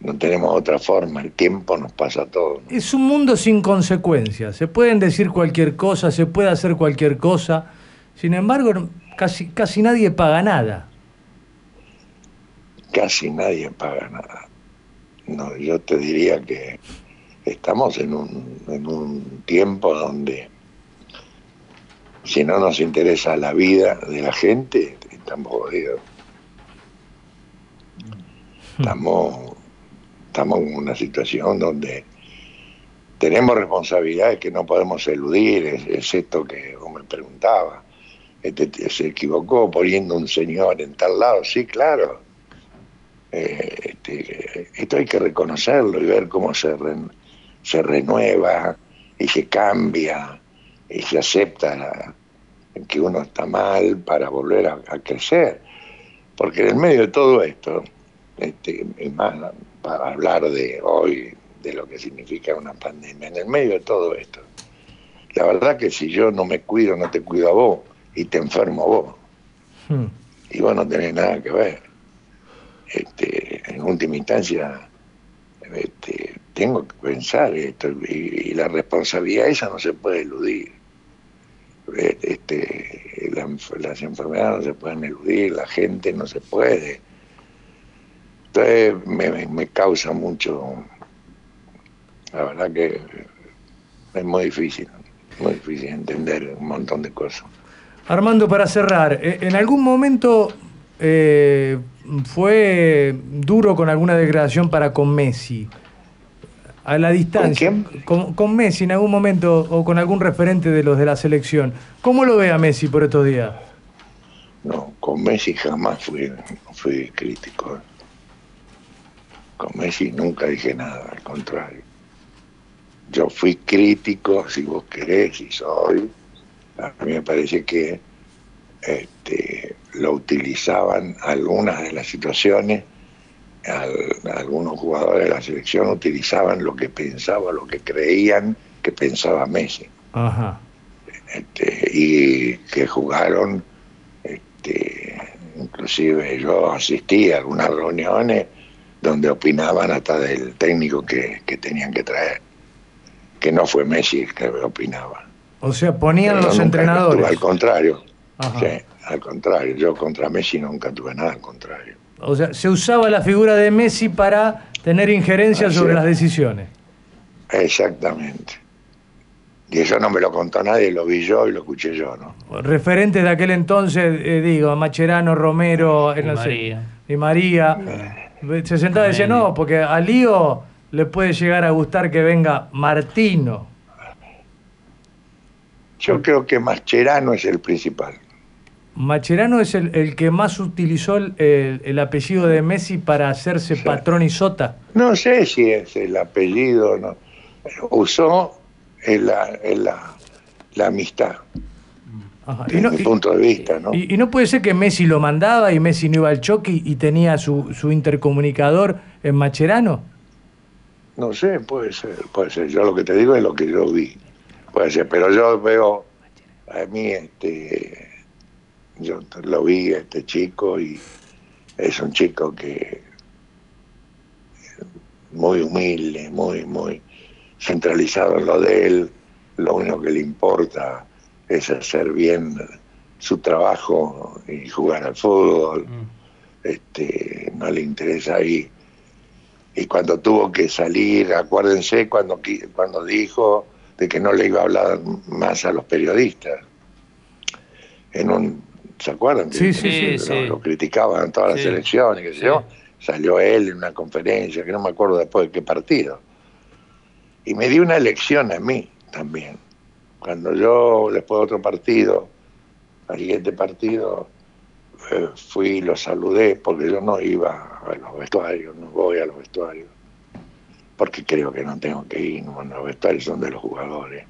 no tenemos otra forma, el tiempo nos pasa todo. Es un mundo sin consecuencias, se pueden decir cualquier cosa, se puede hacer cualquier cosa, sin embargo casi, casi nadie paga nada. Casi nadie paga nada. No, yo te diría que estamos en un, en un tiempo donde si no nos interesa la vida de la gente, estamos jodidos. Estamos estamos en una situación donde tenemos responsabilidades que no podemos eludir, es, esto que vos me preguntaba. Este, se equivocó poniendo un señor en tal lado, sí, claro. Eh, este, esto hay que reconocerlo y ver cómo se, se renueva y se cambia y se acepta que uno está mal para volver a, crecer. Porque en el medio de todo esto, este, más, para hablar de hoy, de lo que significa una pandemia, en el medio de todo esto. La verdad que si yo no me cuido, no te cuido a vos y te enfermo vos. Hmm. Y vos no tenés nada que ver. Este, en última instancia, este, tengo que pensar esto y, la responsabilidad esa no se puede eludir. Este, las enfermedades no se pueden eludir, la gente no se puede entonces me, causa mucho, la verdad que es muy difícil, muy difícil entender un montón de cosas. Armando, para cerrar, eh, ¿en algún momento eh, fue duro con alguna degradación para con Messi? A la distancia. ¿Con quién? Con, Messi en algún momento o con algún referente de los de la selección. ¿Cómo lo ve a Messi por estos días? No, con Messi jamás fui, fui crítico. Con Messi nunca dije nada, al contrario. Yo fui crítico, si vos querés, si soy. A mí me parece que este, lo utilizaban algunas de las situaciones, algunos jugadores de la selección utilizaban lo que pensaba, lo que creían que pensaba Messi. Este, y que jugaron, este, inclusive yo asistí a algunas reuniones donde opinaban hasta del técnico que, tenían que traer, que no fue Messi el que opinaba. O sea, ponían los entrenadores. al contrario, al contrario, yo contra Messi nunca tuve nada, al contrario. O sea, se usaba la figura de Messi para tener injerencia sobre las decisiones. Exactamente. Y eso no me lo contó nadie, lo vi yo y lo escuché yo, ¿no? Referentes de aquel entonces, eh, digo, Macherano, Romero, y María. y María. Eh. Se sentaba y decía, no, porque a Lío le puede llegar a gustar que venga Martino. Yo creo que Mascherano es el principal. Macherano es el, que más utilizó el, apellido de Messi para hacerse patrón y sota. No sé si es el apellido, no. Usó la, la amistad desde mi punto de vista, ¿no? Y, no puede ser que Messi lo mandaba y Messi no iba al choque y tenía su, su intercomunicador en Macherano. No sé, puede ser, puede ser. Yo lo que te digo es lo que yo vi. Puede ser, pero yo veo a mí, este, yo lo vi, este chico, y es un chico que muy humilde, muy, muy centralizado en lo de él, lo único que le importa es hacer bien su trabajo y jugar al fútbol. Mm. Este, no le interesa ahí. Y cuando tuvo que salir, acuérdense cuando, cuando dijo de que no le iba a hablar más a los periodistas. En un, ¿Se acuerdan? Sí, sí, sí, lo, criticaban en todas las elecciones, que yo. Salió él en una conferencia, que no me acuerdo después de qué partido. Y me dio una elección a mí también. Cuando yo, después de otro partido, al siguiente partido, eh, fui y lo saludé porque yo no iba a los vestuarios, no voy a los vestuarios, porque creo que no tengo que ir, los vestuarios son de los jugadores.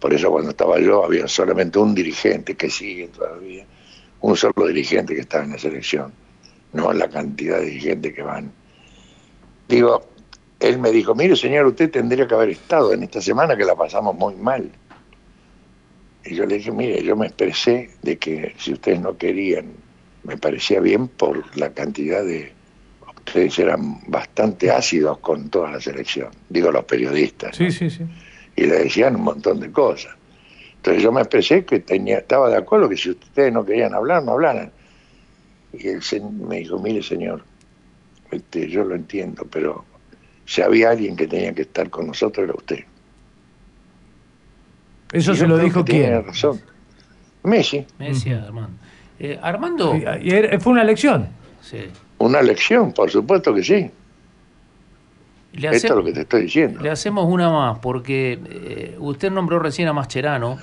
Por eso cuando estaba yo había solamente un dirigente que sigue todavía, un solo dirigente que estaba en la selección, no la cantidad de dirigentes que van. Digo, él me dijo, mire señor, usted tendría que haber estado en esta semana que la pasamos muy mal. Y yo le dije, mire, yo me expresé de que si ustedes no querían, me parecía bien por la cantidad de... Ustedes eran bastante ácidos con toda la selección, digo los periodistas. Sí, sí, sí. Y le decían un montón de cosas. Entonces yo me expresé que tenía, estaba de acuerdo que si ustedes no querían hablar, no hablaran. Y él me dijo, mire señor, este, yo lo entiendo, pero si había alguien que tenía que estar con nosotros era usted. ¿Eso se lo dijo quién? Tiene razón. Messi. Messi, Armando. Eh, Armando. fue una lección. Sí. Una lección, por supuesto que sí. Esto es lo que te estoy diciendo. Le hacemos una más, porque eh, usted nombró recién a Mascherano.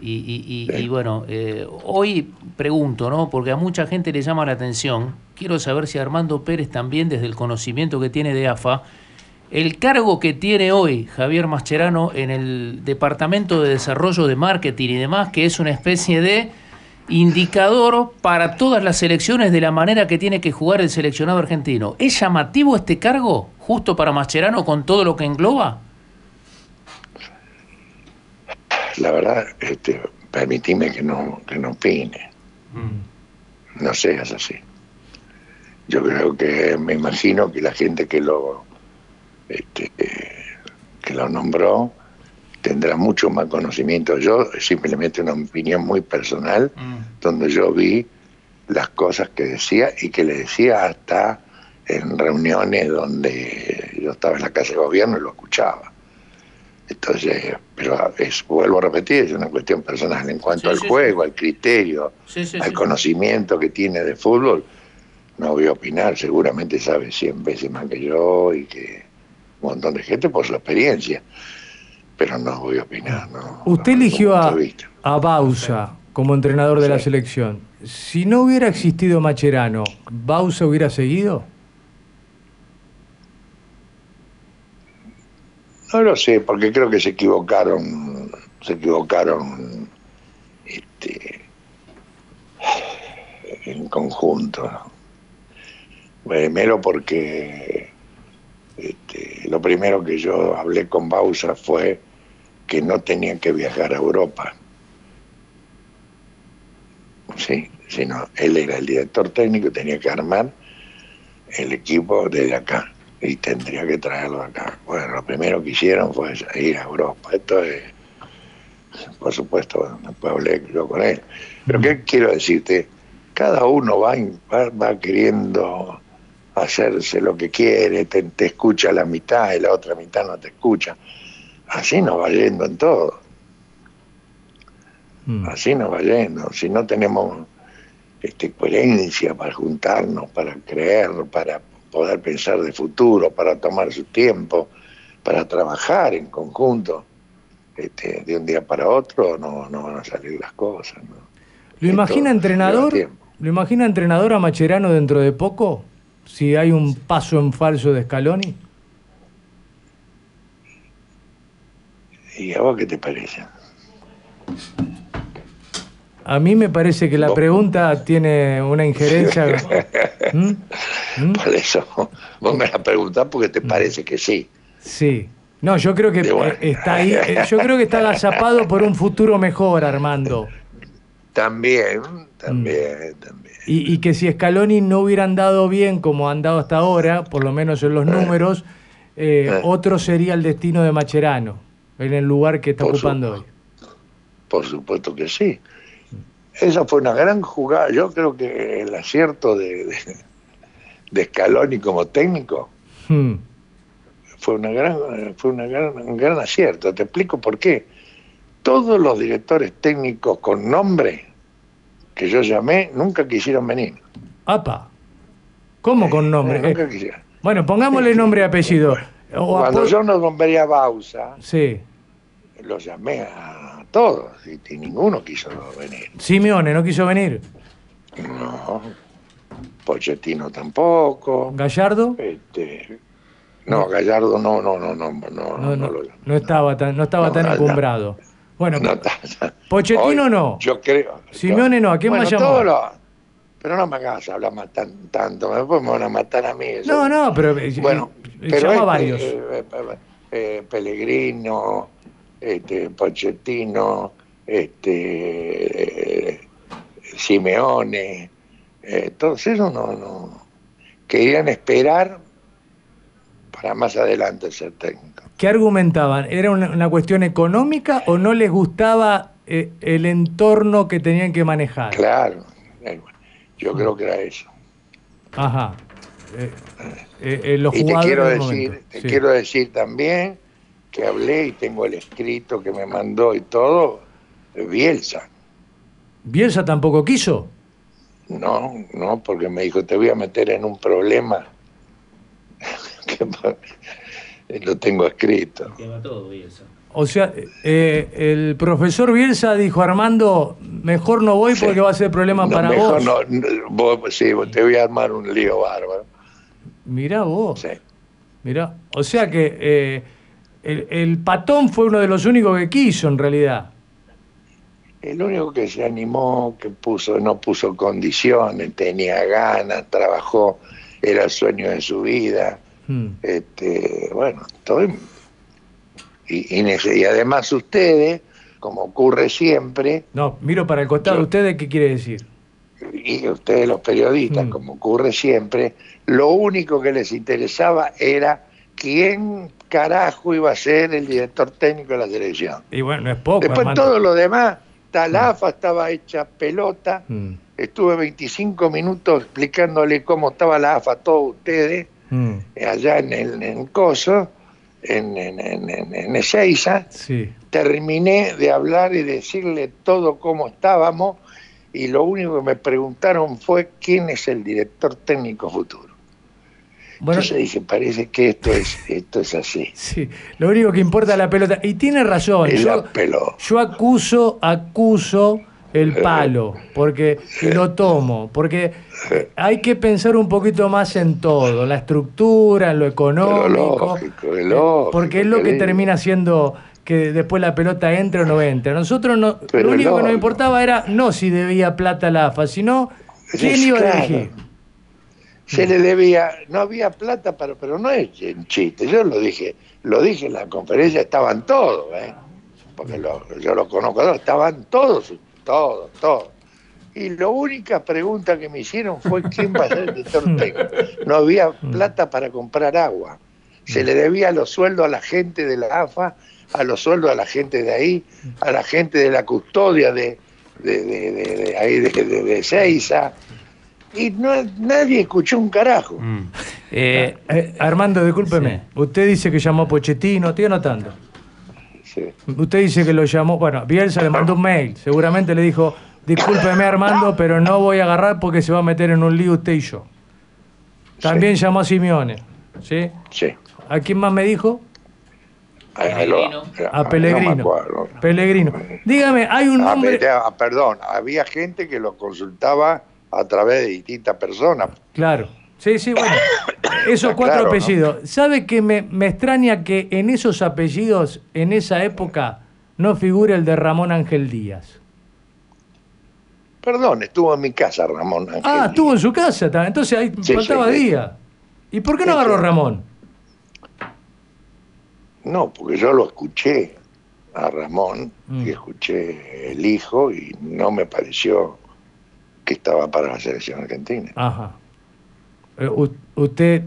Y, bueno, eh, hoy pregunto, ¿no? Porque a mucha gente le llama la atención. Quiero saber si Armando Pérez también, desde el conocimiento que tiene de AFA, el cargo que tiene hoy Javier Mascherano en el Departamento de Desarrollo de Marketing y demás, que es una especie de indicador para todas las selecciones de la manera que tiene que jugar el seleccionado argentino. ¿Es llamativo este cargo justo para Mascherano con todo lo que engloba? La verdad, este, permitime que no, que no opine. Mm. No seas así. Yo creo que me imagino que la gente que lo este, que lo nombró tendrá mucho más conocimiento. Yo simplemente una opinión muy personal, mm. donde yo vi las cosas que decía y que le decía hasta en reuniones donde yo estaba en la casa de gobierno y lo escuchaba. Entonces, pero es, vuelvo a repetir, es una cuestión personal. En cuanto al juego, al criterio, al conocimiento que tiene de fútbol, no voy a opinar, seguramente sabe 100 veces más que yo y que un montón de gente por su experiencia, pero no voy a opinar. No, Usted eligió a, a Bausa como entrenador de la selección. Si no hubiera existido Macherano, ¿Bausa hubiera seguido? No lo sé, porque creo que se equivocaron, se equivocaron este, en conjunto. Primero porque este, lo primero que yo hablé con Bausa fue que no tenían que viajar a Europa. Sí, sino él era el director técnico, tenía que armar el equipo desde acá y tendría que traerlo acá. Bueno, lo primero que hicieron fue ir a Europa. Esto es, por supuesto, después hablé yo con él. Pero ¿qué quiero decirte? Cada uno va, va queriendo hacerse lo que quiere, te, escucha la mitad y la otra mitad no te escucha. Así nos va yendo en todo. Mm. Así nos va yendo. Si no tenemos este, coherencia para juntarnos, para creer, para poder pensar de futuro, para tomar su tiempo, para trabajar en conjunto, este, de un día para otro no, no van a salir las cosas. ¿Lo imagina entrenador? ¿Lo imagina entrenador a Macherano dentro de poco? Si hay un paso en falso de Scaloni? ¿Y a vos qué te parece? A mí me parece que la pregunta tiene una injerencia. ¿Mm? ¿Mm? Por eso, vos me la preguntás porque te parece que sí. Sí. No, yo creo que está ahí, eh, yo creo que está agazapado por un futuro mejor, Armando. También, también, mm. también. Y, que si Scaloni no hubiera andado bien como ha andado hasta ahora, por lo menos en los números, eh, eh. otro sería el destino de Macherano, en el lugar que está ocupando hoy. Por supuesto que sí. Esa fue una gran jugada. Yo creo que el acierto de, de, Scaloni como técnico hmm. fue, una gran, fue una gran, un gran acierto. Te explico por qué. Todos los directores técnicos con nombre que yo llamé nunca quisieron venir. ¡Apa! ¿Cómo con nombre? nunca eh, quisieron. Bueno, pongámosle nombre y apellido. Cuando yo no nombré a Bausa, sí. los llamé a todos y, ninguno quiso venir. Simeone no quiso venir. No. Pochettino tampoco. ¿Gallardo? Este, no, Gallardo no, no, no, no, no, no, no, estaba tan, no estaba tan encumbrado. Bueno, Pochettino no. Yo creo. Simeone no, ¿a quién más llamó? pero no me hagas hablar tan, tanto, después me van a matar a mí. No, no, pero eh, bueno, pero este, varios. Eh, eh, Pellegrino, este, Pochettino, este, Simeone, todos esos no, no querían esperar para más adelante ser técnico. ¿Qué argumentaban? ¿Era una, cuestión económica o no les gustaba eh, el entorno que tenían que manejar? Claro, eh, yo creo que era eso. Ajá. Eh, y te quiero decir, te quiero decir también que hablé y tengo el escrito que me mandó y todo, Bielsa. ¿Bielsa tampoco quiso? No, no, porque me dijo, te voy a meter en un problema. lo tengo escrito. O sea, eh, el profesor Bielsa dijo, Armando, mejor no voy porque va a ser problema para vos. No, vos. Sí, te voy a armar un lío bárbaro. Mirá vos. Sí. Mirá, o sea que eh, el, el patón fue uno de los únicos que quiso en realidad. El único que se animó, que puso, no puso condiciones, tenía ganas, trabajó, era el sueño de su vida. Hmm. Este, bueno, estoy. Y, y, además ustedes, como ocurre siempre. No, miro para el costado. ¿Ustedes qué quiere decir? Y ustedes, los periodistas, hmm. como ocurre siempre, lo único que les interesaba era quién carajo iba a ser el director técnico de la selección. Y bueno, no es poco. Después todo lo demás la AFA estaba hecha pelota. Mm. Estuve 25 minutos explicándole cómo estaba la AFA a todos ustedes, mm. allá en el en Coso, en, en, en, Ezeiza. Terminé de hablar y decirle todo cómo estábamos y lo único que me preguntaron fue quién es el director técnico futuro. Bueno, Entonces dije, parece que esto es, esto es así. Sí, lo único que importa es la pelota. Y tiene razón. yo, yo acuso, acuso el palo, porque lo tomo, porque hay que pensar un poquito más en todo, la estructura, en lo económico, lógico, porque es lo que termina siendo que después la pelota entre o no entre. A nosotros no, lo único que nos importaba era no si debía plata la AFA, sino quién iba a dirigir se le debía, no había plata, pero, pero no es en chiste, yo lo dije, lo dije en la conferencia, estaban todos, ¿eh? porque yo lo conozco, estaban todos, todos, todos. Y la única pregunta que me hicieron fue quién va a ser el director técnico. No había plata para comprar agua. Se le debía los sueldos a la gente de la AFA, a los sueldos a la gente de ahí, a la gente de la custodia de, de, de, de ahí de, de, Seiza, y no, nadie escuchó un carajo. Mm. Eh, eh, Armando, discúlpeme. Usted dice que llamó a Pochettino, estoy anotando. Sí. Usted dice que lo llamó, bueno, Bielsa le mandó un mail, seguramente le dijo, discúlpeme Armando, pero no voy a agarrar porque se va a meter en un lío usted y yo. También llamó a Simeone, ¿sí? Sí. ¿A quién más me dijo? A Pellegrino. A Pellegrino. Pellegrino. Dígame, hay un nombre... perdón, había gente que lo consultaba a través de distintas personas. Claro. Sí, sí, bueno. Esos cuatro apellidos. ¿Sabe que me, extraña que en esos apellidos, en esa época, no figure el de Ramón Ángel Díaz? Perdón, estuvo en mi casa Ramón Ángel. Ah, estuvo en su casa Entonces ahí faltaba Díaz. ¿Y por qué no agarró Ramón? No, porque yo lo escuché a Ramón y mm. escuché el hijo y no me pareció que estaba para la selección argentina. Ajá. Eh, usted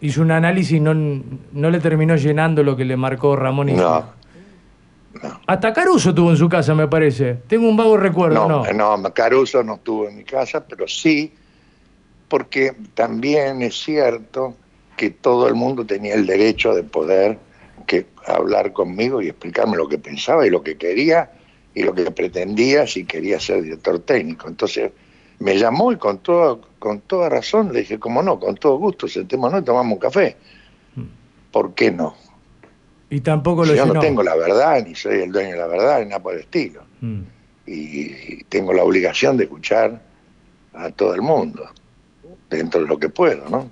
hizo un análisis y no, no le terminó llenando lo que le marcó Ramón y No. no. Hasta Caruso tuvo en su casa, me parece. Tengo un vago recuerdo, ¿no? No, no Caruso no estuvo en mi casa, pero sí, porque también es cierto que todo el mundo tenía el derecho de poder que hablar conmigo y explicarme lo que pensaba y lo que quería y lo que pretendía si quería ser director técnico. Entonces me llamó y con toda, con toda razón le dije, como no, con todo gusto, sentémonos y tomamos un café. ¿Por qué no? Y tampoco lo Yo no tengo la verdad, ni soy el dueño de la verdad, ni nada por el estilo. Mm. Y, tengo la obligación de escuchar a todo el mundo, dentro de lo que puedo, ¿no?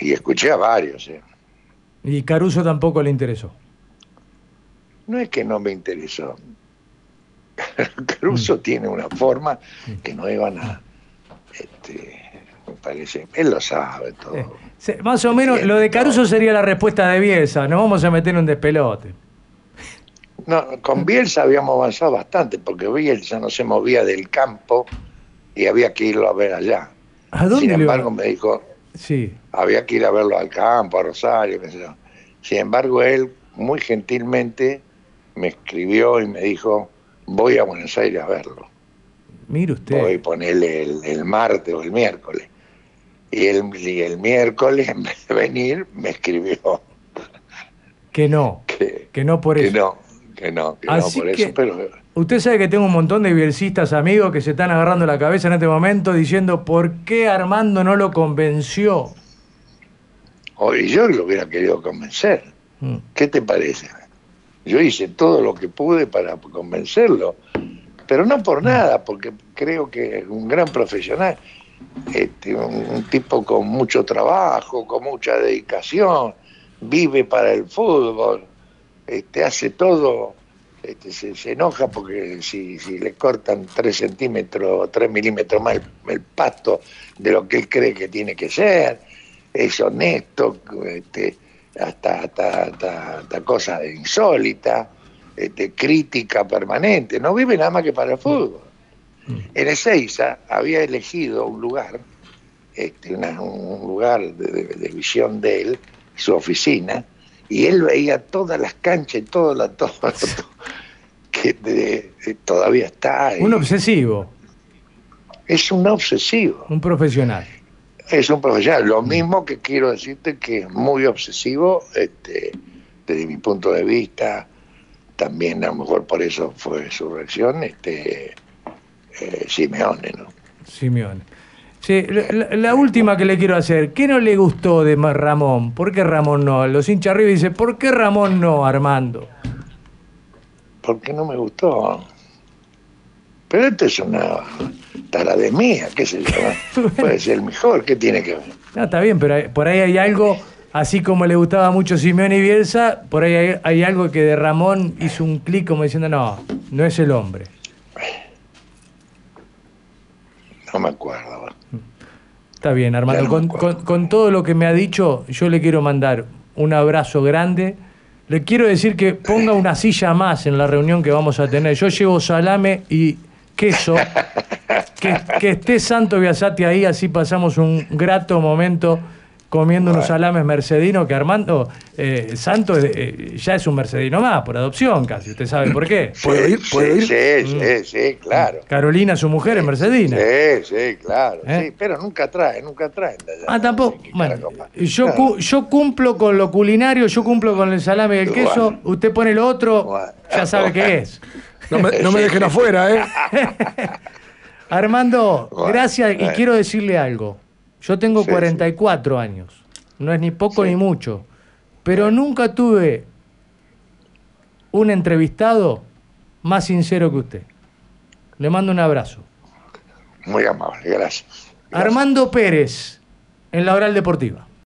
Y escuché a varios. ¿eh? ¿Y Caruso tampoco le interesó? no es que no me interesó. Caruso mm. tiene una forma que no iban a, este, me parece, él lo sabe todo. Eh, más o menos, lo de Caruso sería la respuesta de Bielsa, no vamos a meter un despelote. No, con Bielsa habíamos avanzado bastante, porque Bielsa no se movía del campo y había que irlo a ver allá. ¿A dónde Sin embargo, me dijo, sí. había que ir a verlo al campo, a Rosario, qué sé yo. Sin embargo, él muy gentilmente me escribió y me dijo, voy a Buenos Aires a verlo. Mire usted. Voy a ponerle el, martes o el miércoles. Y el, el miércoles, en vez de venir, me escribió. Que no. Que, no por eso. Que no, que no, que no por eso, pero... Usted sabe que tengo un montón de bielcistas amigos que se están agarrando la cabeza en este momento diciendo por qué Armando no lo convenció. Hoy yo lo hubiera querido convencer. Mm. ¿Qué te parece? Yo hice todo lo que pude para convencerlo, pero no por nada, porque creo que es un gran profesional, este, un, tipo con mucho trabajo, con mucha dedicación, vive para el fútbol, este, hace todo, este, se, enoja porque si, le cortan 3 centímetros o 3 milímetros más el, el, pasto de lo que él cree que tiene que ser, es honesto, este, hasta, hasta, cosas insólitas, este, crítica permanente, no vive nada más que para el fútbol. En Ezeiza había elegido un lugar, este, un lugar de, visión de él, su oficina, y él veía todas las canchas y todo, la, todo, que todavía está. Un obsesivo. Es un obsesivo. Un profesional es un profesional. Lo mismo que quiero decirte que es muy obsesivo, este, desde mi punto de vista, también a lo mejor por eso fue su reacción, este, eh, Simeone, ¿no? Simeone. Sí, la, última que le quiero hacer, ¿qué no le gustó de Ramón? ¿Por qué Ramón no? Los hinchas arriba dicen, ¿por qué Ramón no, Armando? Porque no me gustó. Pero esto es una de mía, qué sé yo. Puede ser el mejor, ¿qué tiene que ver? No, está bien, pero por ahí hay algo, así como le gustaba mucho Simeone y Bielsa, por ahí hay, algo que de Ramón hizo un clic como diciendo, no, no es el hombre. No me acuerdo. Está bien, Armando. con, todo lo que me ha dicho, yo le quiero mandar un abrazo grande. Le quiero decir que ponga una silla más en la reunión que vamos a tener. Yo llevo salame y queso. Que, esté Santo Biasati ahí, así pasamos un grato momento comiendo unos salames mercedinos que Armando eh, Santo eh, ya es un mercedino más, por adopción casi. ¿Usted sabe por qué? ¿Puede ir? ¿Puede sí, ir? Sí, sí, sí, claro. Carolina, su mujer, es mercedina. Sí, sí, claro. ¿Eh? Sí, pero nunca trae, nunca trae. Ah, tampoco. Bueno, yo, yo cumplo con lo culinario, yo cumplo con el salame y el queso. Usted pone lo otro, ya sabe qué es. No me, no me dejen afuera, ¿eh? Armando, gracias y quiero decirle algo. Yo tengo 44 años, no es ni poco ni mucho, pero nunca tuve un entrevistado más sincero que usted. Le mando un abrazo. Muy amable, gracias. Armando Pérez, en la Oral Deportiva.